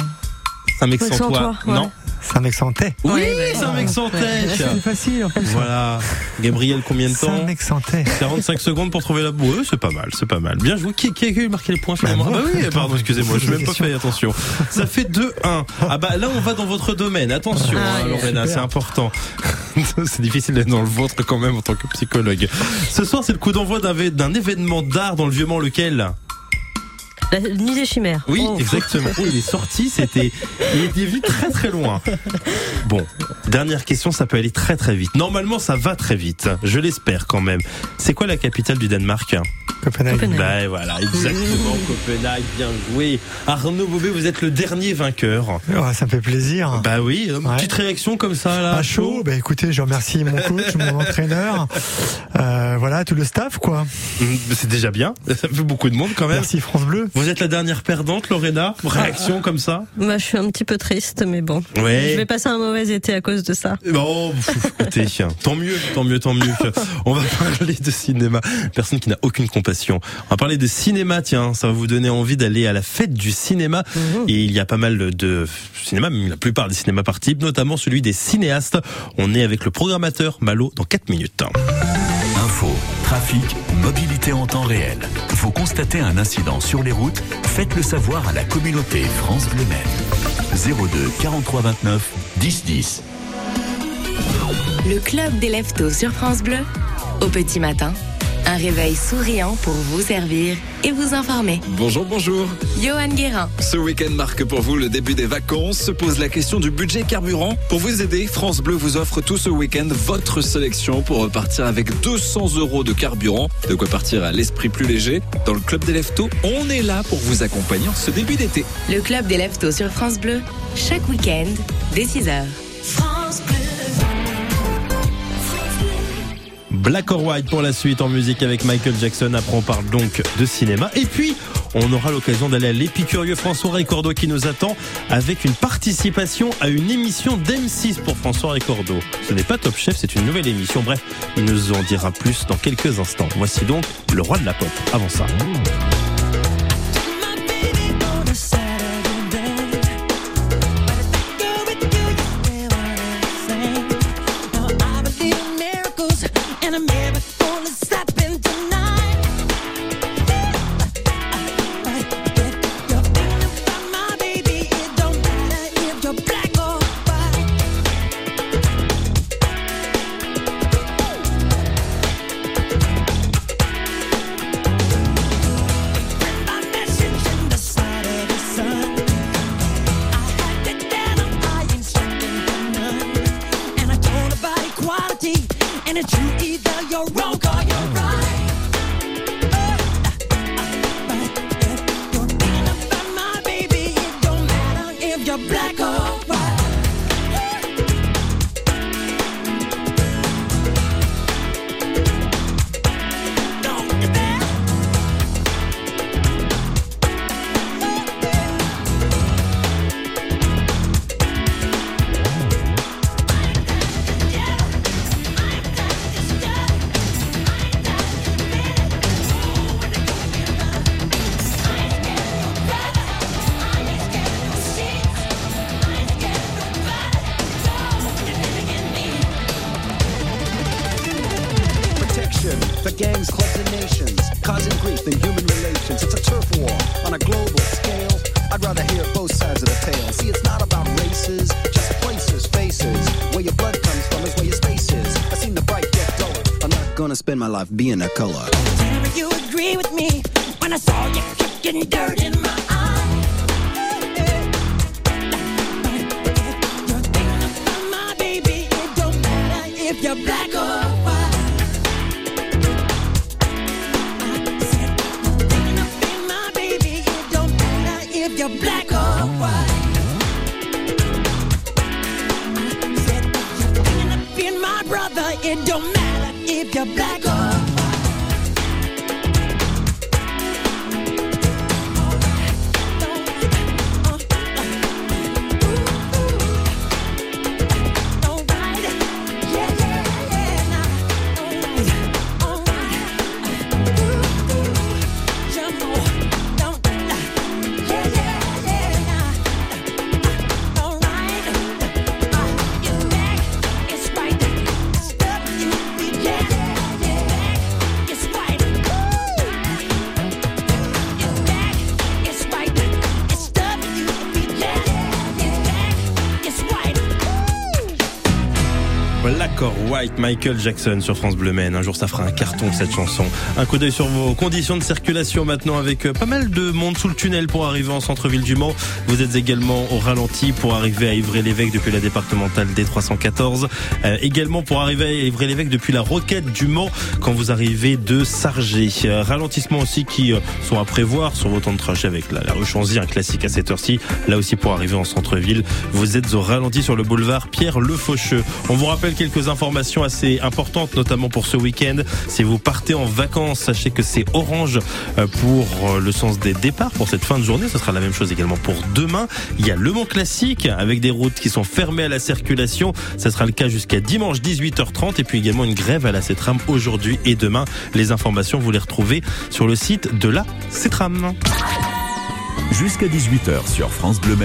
Saint-Mexan toi. Non. Saint-Mexantais. Oui, Ouais, ouais. Saint-Mexantais. C'est facile en plus. Voilà. Gabriel, combien de temps Saint-Mexantais. 45 secondes pour trouver la boue. Ouais, c'est pas mal, c'est pas mal. Bien joué. Qui, qui a marqué les points finalement Bah, Ah bah oui, *laughs* pardon, excusez-moi, je n'ai même pas fait attention. Ça fait 2-1. Ah bah là, on va dans votre domaine. Attention, Ah, hein, oui. Lorena, c'est important. *laughs* c'est difficile d'être dans le vôtre quand même en tant que psychologue. Ce soir, c'est le coup d'envoi d'un événement d'art dans le Vieux-Mont, lequel? La nuit des chimères. Oui, Oh. exactement. *laughs* Oh, il est sorti, c'était, il était venu très très loin. Bon, dernière question, ça peut aller très très vite. Normalement, ça va très vite. Je l'espère quand même. C'est quoi la capitale du Danemark? Copenhague. Copenhague. Bah voilà, exactement, Copenhague, bien joué. Arnaud Bobé, vous êtes le dernier vainqueur. Oh, ça me fait plaisir. Bah oui, une Ouais. petite réaction comme ça là. à chaud, bah écoutez, je remercie mon coach, mon *laughs* entraîneur, euh, voilà, tout le staff, quoi. Hum, C'est déjà bien, *laughs* ça fait beaucoup de monde quand même. Merci France Bleu. Vous êtes la dernière perdante, Lorena Réaction comme ça Bah, je suis un petit peu triste, mais bon. Ouais. Je vais passer un mauvais été à cause de ça. Bon, pff, écoutez, tant mieux, tant mieux, tant mieux. *laughs* On va parler de cinéma. Personne qui n'a aucune On va parler de cinéma, tiens, ça va vous donner envie d'aller à la fête du cinéma. Et il y a pas mal de cinéma, même la plupart des cinémas par type, notamment celui des cinéastes. On est avec le programmateur Malo dans 4 minutes. Info, trafic, mobilité en temps réel. Vous constatez un incident sur les routes Faites-le savoir à la communauté France Bleu Maine. 02 43 29 10 10. Le club des leftos sur France Bleu. Au petit matin, un réveil souriant pour vous servir et vous informer. Bonjour, bonjour. Johan Guérin. Ce week-end marque pour vous le début des vacances. Se pose la question du budget carburant. Pour vous aider, France Bleu vous offre tout ce week-end votre sélection pour repartir avec 200 euros de carburant. De quoi partir à l'esprit plus léger. Dans le club des leftos, on est là pour vous accompagner en ce début d'été. Le club des leftos sur France Bleu. Chaque week-end, dès 6h. Black or White pour la suite en musique avec Michael Jackson. Après, on parle donc de cinéma. Et puis, on aura l'occasion d'aller à l'épicurieux François Récordo qui nous attend avec une participation à une émission d'M6 pour François Récordo. Ce n'est pas Top Chef, c'est une nouvelle émission. Bref, il nous en dira plus dans quelques instants. Voici donc le roi de la pop. Avant ça. Life being a color. You agree with me when I saw you kicking dirt in my if you're black or white. It don't matter if you're black or White, Michael Jackson sur France Bleu Maine. Un jour, ça fera un carton, cette chanson. Un coup d'œil sur vos conditions de circulation maintenant avec euh, pas mal de monde sous le tunnel pour arriver en centre-ville du Mans. Vous êtes également au ralenti pour arriver à Ivry-l'Évêque depuis la départementale D314. Euh, également pour arriver à Ivry-l'Évêque depuis la roquette du Mans quand vous arrivez de Sargé. Euh, ralentissement aussi qui euh, sont à prévoir sur vos temps de trajet avec la, la un classique à cette heure-ci. Là aussi pour arriver en centre-ville, vous êtes au ralenti sur le boulevard Pierre Le Faucheux. On vous rappelle quelques informations assez importantes, notamment pour ce week-end. Si vous partez en vacances, sachez que c'est orange euh, pour euh, le sens des départs pour cette fin de journée. Ce sera la même chose également pour demain. Il y a Le Mans Classique avec des routes qui sont fermées à la circulation. Ça sera le cas jusqu'à dimanche 18h30 et puis également une grève à la CETRAM aujourd'hui et demain. Les informations, vous les retrouvez sur le site de la CETRAM. Jusqu'à 18h sur France Bleu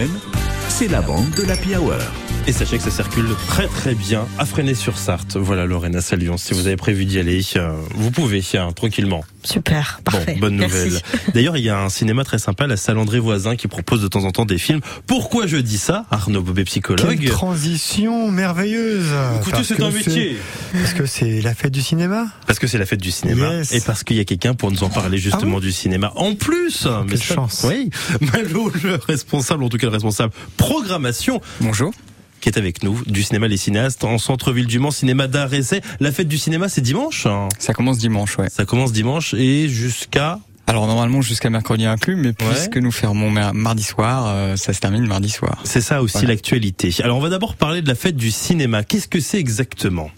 c'est la bande de l'Happy Hour. Et sachez que ça circule très très bien à Fresnay-sur-Sarthe. Voilà Lorena Salion, si vous avez prévu d'y aller, euh, vous pouvez, hein, tranquillement. Super, parfait. Bon, bonne nouvelle. D'ailleurs, il y a un cinéma très sympa, la Salle André Voisin, qui propose de temps en temps des films. Pourquoi je dis ça Arnaud Bobet, psychologue. Quelle transition merveilleuse Écoutez, c'est que un métier. Parce que c'est la fête du cinéma Parce que c'est la fête du cinéma Yes. et parce qu'il y a quelqu'un pour nous en parler justement du cinéma. En plus, mais ça- chance. Oui, *laughs* Malo, le responsable, en tout cas le responsable programmation. Bonjour. Qui est avec nous du cinéma Les Cinéastes en centre-ville du Mans, cinéma d'art essai. La fête du cinéma, c'est dimanche. hein Ça commence dimanche, ouais. Ça commence dimanche et jusqu'à. Alors normalement jusqu'à mercredi inclus, mais puisque nous fermons mar- mardi soir, euh, ça se termine mardi soir. C'est ça aussi Voilà. l'actualité. Alors on va d'abord parler de la fête du cinéma. Qu'est-ce que c'est exactement?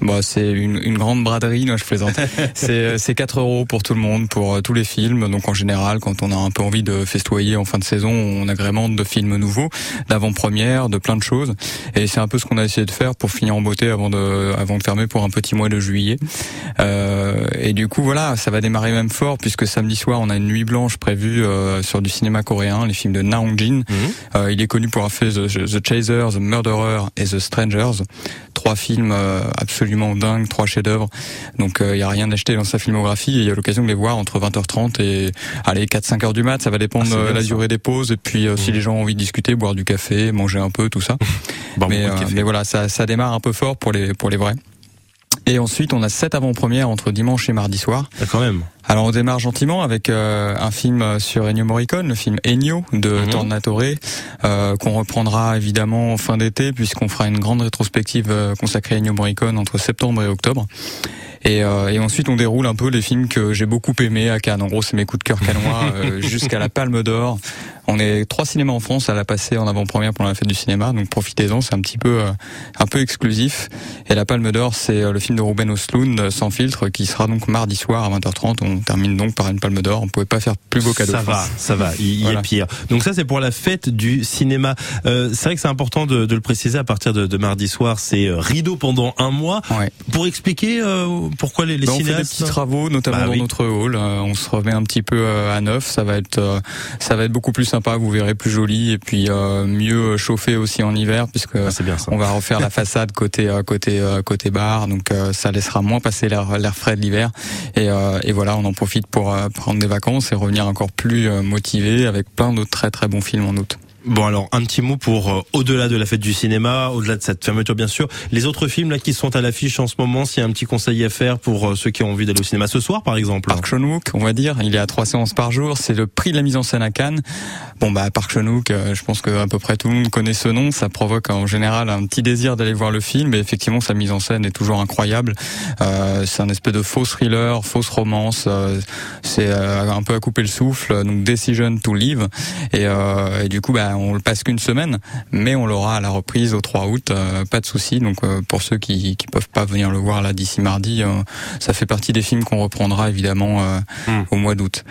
Bon, c'est une, une grande braderie, non, je plaisante. *laughs* c'est euh, c'est 4 euros pour tout le monde, pour euh, tous les films. Donc en général, quand on a un peu envie de festoyer en fin de saison, on agrémente de films nouveaux, d'avant-première, de plein de choses. Et c'est un peu ce qu'on a essayé de faire pour finir en beauté avant de, avant de fermer pour un petit mois de juillet. Euh, et du coup, voilà, ça va démarrer même fort puisque samedi soir, on a une nuit blanche prévue euh, sur du cinéma coréen, les films de Na Hong Jin. Euh, il est connu pour avoir fait The, The Chaser, The Murderer et The Strangers. Trois films euh, absolument dingues, trois chefs-d'œuvre. Donc il y a rien d'acheté dans sa filmographie il y a l'occasion de les voir entre 20h30 et allez 4-5 heures du mat. Ça va dépendre Ah, de bien la ça. durée des pauses et puis euh, si les gens ont envie de discuter, boire du café, manger un peu, tout ça. *laughs* mais, euh, mais voilà, ça, ça démarre un peu fort pour les pour les vrais. Et ensuite, on a sept avant-premières entre dimanche et mardi soir. Ah, Quand même. Alors on démarre gentiment avec euh, un film sur Ennio Morricone, le film Ennio de Tornatore, euh, qu'on reprendra évidemment en fin d'été puisqu'on fera une grande rétrospective euh, consacrée à Ennio Morricone entre septembre et octobre. Et, euh, et ensuite on déroule un peu les films que j'ai beaucoup aimés à Cannes. En gros c'est mes coups de cœur canois *laughs* euh, jusqu'à la Palme d'Or. On est trois cinémas en France à la passer en avant-première pendant la fête du cinéma, donc profitez-en, c'est un petit peu euh, un peu exclusif. Et la Palme d'Or, c'est euh, le film de Ruben Östlund, euh, Sans filtre, qui sera donc mardi soir à 20h30. On termine donc par une Palme d'Or. On pouvait pas faire plus beau cadeau. Ça va, ça va, il il y Voilà. a pire. Donc ça c'est pour la fête du cinéma. Euh, c'est vrai que c'est important de, de le préciser à partir de, de mardi soir, c'est euh, rideau pendant un mois. Pour expliquer euh, pourquoi les, les Ben, on fait des cinéastes petits travaux, notamment Bah dans oui. notre hall. Euh, on se remet un petit peu euh, à neuf. Ça va être, euh, ça va être beaucoup plus sympa. Vous verrez plus joli et puis euh, mieux chauffé aussi en hiver, puisque Ah, on va refaire la *laughs* façade côté euh, côté euh, côté bar. Donc euh, ça laissera moins passer l'air l'air frais de l'hiver. Et, euh, et voilà, on en profite pour euh, prendre des vacances et revenir encore plus euh, motivé avec plein d'autres très très bons films en août. Bon alors un petit mot pour euh, au-delà de la fête du cinéma, au-delà de cette fermeture bien sûr, les autres films là qui sont à l'affiche en ce moment, s'il y a un petit conseil à faire pour euh, ceux qui ont envie d'aller au cinéma ce soir par exemple? Park Chan-wook, on va dire, il est à trois séances par jour, c'est le prix de la mise en scène à Cannes. Bon bah Park Chan-wook, euh, je pense que à peu près tout le monde connaît ce nom, ça provoque en général un petit désir d'aller voir le film et effectivement sa mise en scène est toujours incroyable. Euh, c'est un espèce de faux thriller, fausse romance, c'est un peu à couper le souffle, donc Decision to Live et, et du coup bah on le passe qu'une semaine, mais on l'aura à la reprise au 3 août, euh, pas de souci. Donc euh, pour ceux qui qui peuvent pas venir le voir là d'ici mardi, euh, ça fait partie des films qu'on reprendra évidemment euh, au mois d'août.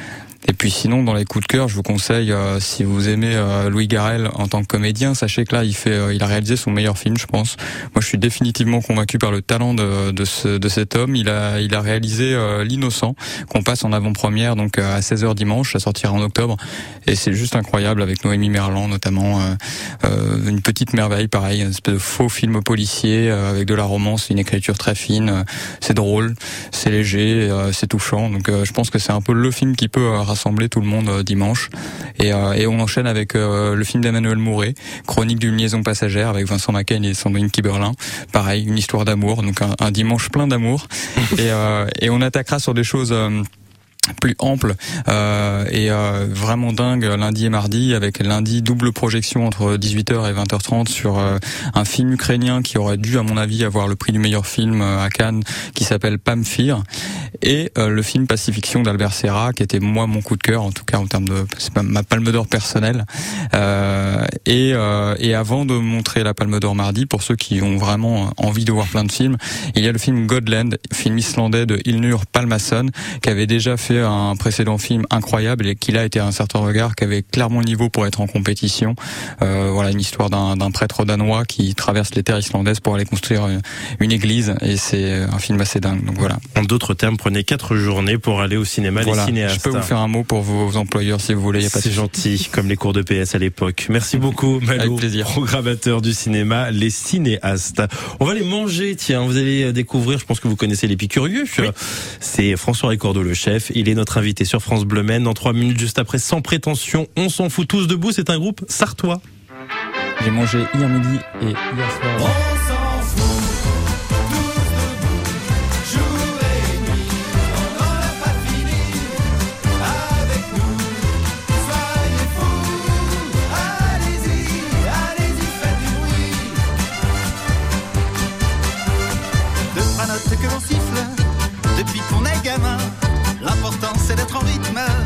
Et puis sinon, dans les coups de cœur, je vous conseille, euh, si vous aimez euh, Louis Garrel en tant que comédien, sachez que là, il fait, euh, il a réalisé son meilleur film, je pense. Moi, je suis définitivement convaincu par le talent de, de, ce, de cet homme. Il a, il a réalisé L'innocent, qu'on passe en avant-première, donc à 16h dimanche, ça sortira en octobre. Et c'est juste incroyable avec Noémie Merlan, notamment. une petite merveille, pareil, un espèce de faux film policier avec de la romance, une écriture très fine. c'est drôle, c'est léger, c'est touchant. Donc, je pense que c'est un peu le film qui peut rassembler tout le monde euh, dimanche. Et, euh, et on enchaîne avec euh, le film d'Emmanuel Mouret, Chronique d'une liaison passagère, avec Vincent Macaigne et Sandrine Kiberlin. Pareil, une histoire d'amour, donc un, dimanche plein d'amour. et on attaquera sur des choses. Plus ample euh, et euh, vraiment dingue lundi et mardi avec lundi double projection entre 18h et 20h30 sur euh, un film ukrainien qui aurait dû à mon avis avoir le prix du meilleur film euh, à Cannes qui s'appelle Pamphir et euh, le film Pacifiction d'Albert Serra qui était moi mon coup de cœur en tout cas en termes de ma palme d'or personnelle euh, et, et avant de montrer la palme d'or mardi pour ceux qui ont vraiment envie de voir plein de films il y a le film Godland film islandais de Ilnur Palmason qui avait déjà fait un précédent film incroyable et qui là était un certain regard qui avait clairement le niveau pour être en compétition euh, voilà une histoire d'un d'un prêtre danois qui traverse les terres islandaises pour aller construire une, une église et c'est un film assez dingue donc voilà En d'autres termes, prenez quatre journées pour aller au cinéma Voilà. les cinéastes. je peux vous faire un mot pour vos employeurs si vous voulez C'est gentil, comme les cours de PS à l'époque. Merci beaucoup, *laughs* Malo, plaisir. programmateur du cinéma, les cinéastes. On va les manger, tiens, vous allez euh, découvrir, je pense que vous connaissez l'épicurieux. C'est François Ricordo, le chef. Il est notre invité sur France Bleu Maine. Dans trois minutes, juste après, sans prétention, on s'en fout tous debout. C'est un groupe sartois. j'ai mangé hier midi et hier soir rythme,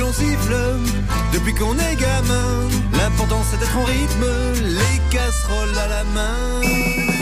l'on siffle depuis qu'on est gamin. L'important c'est d'être en rythme, les casseroles à la main.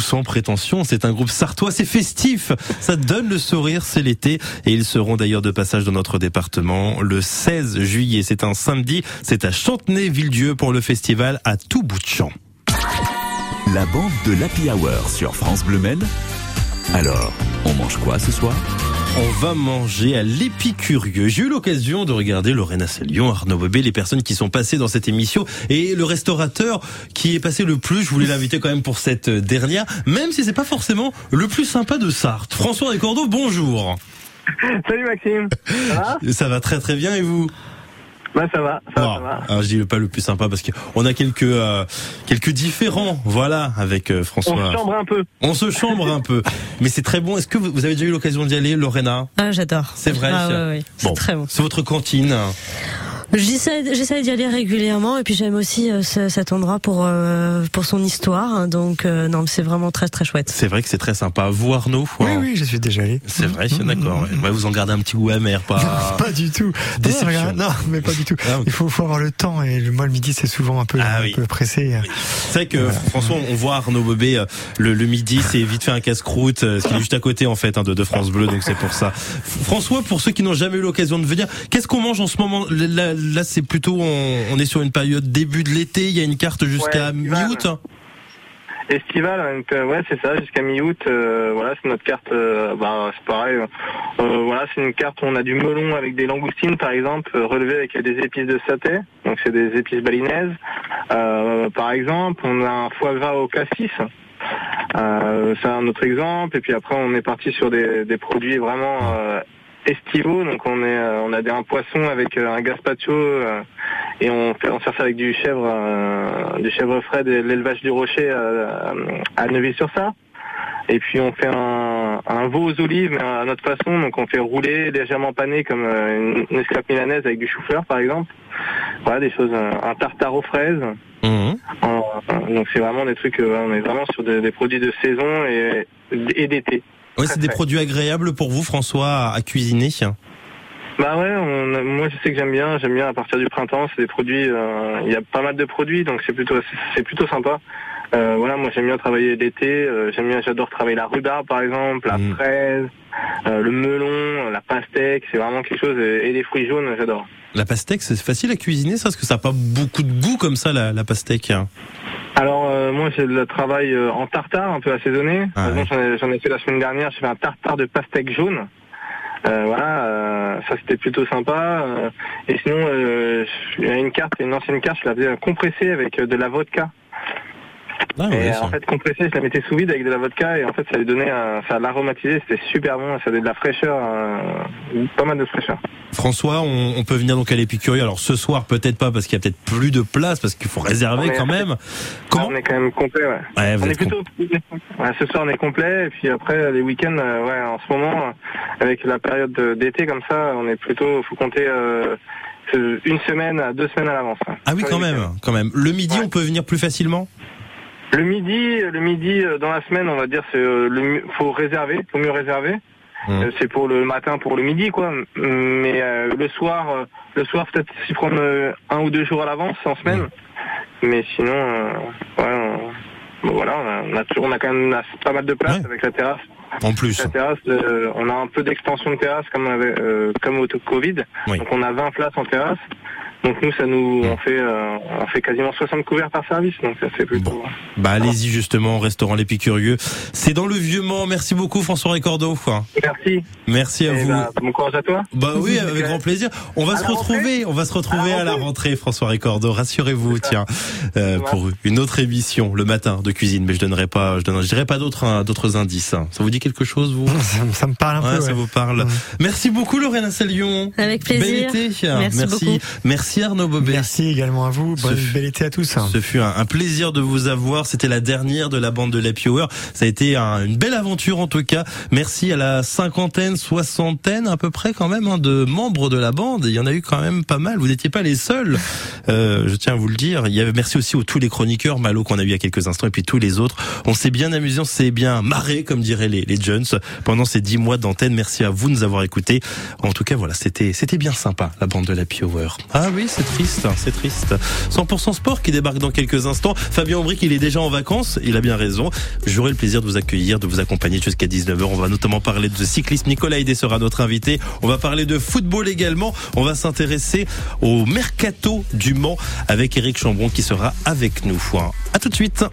Sans prétention. C'est un groupe sartois, c'est festif. Ça donne le sourire, c'est l'été. Et ils seront d'ailleurs de passage dans notre département le 16 juillet. C'est un samedi. C'est à Chantenay-Villedieu pour le festival à tout bout de champ. La bande de l'Happy Hour sur France Bleu. Alors, on mange quoi ce soir? On va manger à l'épicurieux. J'ai eu l'occasion de regarder Lorena Sellion, Arnaud Bobet, les personnes qui sont passées dans cette émission et le restaurateur qui est passé le plus. Je voulais l'inviter quand même pour cette dernière, même si c'est pas forcément le plus sympa de Sarthe. François Descordeaux, bonjour. *laughs* Salut Maxime. Ça va? Ça va très très bien et vous? Bah ça va, ça va, ça va. je dis le pas le plus sympa parce qu'on a quelques euh, quelques différents, voilà, avec euh, François. On se chambre un peu. On se chambre un peu, *laughs* mais c'est très bon. Est-ce que vous vous avez déjà eu l'occasion d'y aller, Lorena? Ah, j'adore. C'est vrai. Ah, ouais, ouais. C'est très bon. c'est votre cantine. J'essaie, j'essaie d'y aller régulièrement et puis j'aime aussi euh, ce- cet endroit pour euh, pour son histoire. hein. Donc euh, non, mais c'est vraiment très très chouette. C'est vrai que c'est très sympa. Vous, Arnaud Oui, oui, je suis déjà allé. C'est vrai, d'accord. ouais. Ouais, vous en gardez un petit goût amer, pas. *laughs* Pas du tout. Déception. Non, regarde, non, mais pas du tout. Ah. Il faut, faut avoir le temps et le- moi le midi c'est souvent un peu, Ah un oui. peu pressé. C'est vrai que François, on voit Arnaud Bobet euh, le, le midi, c'est vite fait un casse-croûte, euh, ce qui est juste à côté en fait hein, de, de France Bleu, donc c'est pour ça. François, pour ceux qui n'ont jamais eu l'occasion de venir, qu'est-ce qu'on mange en ce moment là, c'est plutôt, on, on est sur une période début de l'été. Il y a une carte jusqu'à Ouais, mi-août. Estival, donc, euh, ouais c'est ça, jusqu'à mi-août, euh, voilà c'est notre carte, euh, bah, c'est pareil, voilà c'est une carte où on a du melon avec des langoustines par exemple, euh, relevé avec des épices de saté, donc c'est des épices balinaises. Par exemple, on a un foie gras au cassis, c'est un autre exemple, et puis après on est parti sur des, des produits vraiment estivaux, donc on est euh, on a des, un poisson avec euh, un gazpacho euh, et on fait on sert ça avec du chèvre euh, du chèvre frais de l'élevage du rocher euh, à Neuville-sur-Sarthe. Et puis on fait un, un veau aux olives mais à notre façon, donc on fait rouler légèrement pané comme une, une milanaise avec du chou-fleur par exemple. Voilà des choses, un tartare aux fraises. Euh, donc c'est vraiment des trucs, on est vraiment sur des, des produits de saison et, et d'été. Ouais, c'est des produits agréables pour vous, François, à, cuisiner. Bah ouais, on moi je sais que j'aime bien, j'aime bien à partir du printemps, c'est des produits, euh, il y a pas mal de produits, donc c'est plutôt c'est plutôt sympa. Euh, voilà, moi j'aime bien travailler l'été, euh, j'aime bien, j'adore travailler la rhubarbe par exemple, la fraise, euh, le melon, la pastèque, c'est vraiment quelque chose, et, et les fruits jaunes, j'adore. La pastèque, c'est facile à cuisiner, ça, parce que ça n'a pas beaucoup de goût comme ça, la, la pastèque. Alors euh, moi j'ai le travail euh, en tartare, un peu assaisonné. Exemple, j'en ai, j'en ai fait la semaine dernière, j'ai fait un tartare de pastèque jaune. Euh, voilà, euh, ça c'était plutôt sympa. Euh, et sinon, euh, il y a une carte, une ancienne carte, je la faisais compresser avec de la vodka. Ah et ouais, euh, ça. en fait, compressée, je la mettais sous vide avec de la vodka et en fait, ça lui donnait, un, ça l'aromatisait, c'était super bon, ça donnait de la fraîcheur, euh, pas mal de fraîcheur. François, on, on peut venir donc à l'épicurieux. Alors ce soir, peut-être pas, parce qu'il y a peut-être plus de place, parce qu'il faut réserver quand même. On est quand même complet, ouais. On est plutôt. *laughs* Ouais, ce soir on est complet et puis après les week-ends, euh, ouais, en ce moment, avec la période de- d'été comme ça, on est plutôt, faut compter euh, une semaine à deux semaines à l'avance. hein. Ah oui, quand même, quand même. Le midi, on peut venir plus facilement? Le midi, le midi euh, dans la semaine, on va dire, c'est euh, le faut réserver, faut mieux réserver. Mmh. Euh, C'est pour le matin, pour le midi, quoi. Mais euh, le soir, euh, le soir peut-être s'y prendre euh, un ou deux jours à l'avance en semaine. Mais sinon, euh, ouais, on- bon, voilà, on a, on a toujours, on a quand même pas mal de place avec la terrasse. En plus. La terrasse, euh, on a un peu d'extension de terrasse comme avait, euh, comme au Covid. Oui. Donc on a 20 places en terrasse. Donc nous, ça nous, on fait, euh, on fait quasiment 60 couverts par service. Donc ça c'est plutôt. Bah allez-y justement au restaurant l'épicurieux. C'est dans le vieux Mans. Merci beaucoup François Ricordo. Merci. Merci à Et vous. bah, bon courage à toi. Bah oui, *laughs* avec grand plaisir. On va À se retrouver, on va se retrouver à la rentrée, François Ricordo. Rassurez-vous, tiens, euh, pour une autre émission le matin de cuisine. Mais je donnerai pas, je donnerai, je dirai pas d'autres, hein, d'autres indices. hein. Ça vous dit quelque chose, vous? Ça, me- ça me parle un Ouais, peu. Ça ouais. vous parle. Merci beaucoup, Lorena Salion. Avec plaisir. Bel été. Merci Merci, beaucoup. Merci Arnaud Bobet. Merci également à vous. Bonne bel été à tous. Ce fut un, un plaisir de vous avoir. C'était la dernière de la bande de l'Happy Hour. Ça a été un- une belle aventure en tout cas. Merci à la cinquantaine, soixantaine à peu près quand même hein, de membres de la bande. Il y en a eu quand même pas mal. Vous n'étiez pas les seuls. Euh, je tiens à vous le dire. Il y avait merci aussi aux tous les chroniqueurs Malo qu'on a eu il y a quelques instants et puis tous les autres. On s'est bien amusé, on s'est bien marré comme diraient les, les Jones pendant ces dix mois d'antenne. Merci à vous de nous avoir écoutés. En tout cas voilà, c'était c'était bien sympa la bande de l'Happy Hour. Ah oui. Oui, c'est triste, c'est triste. 100% sport qui débarque dans quelques instants. Fabien Aubry, il est déjà en vacances, il a bien raison. J'aurai le plaisir de vous accueillir, de vous accompagner jusqu'à 19h. On va notamment parler de cyclisme. Nicolas Aidé sera notre invité. On va parler de football également. On va s'intéresser au mercato du Mans avec Eric Chambron qui sera avec nous. À tout de suite.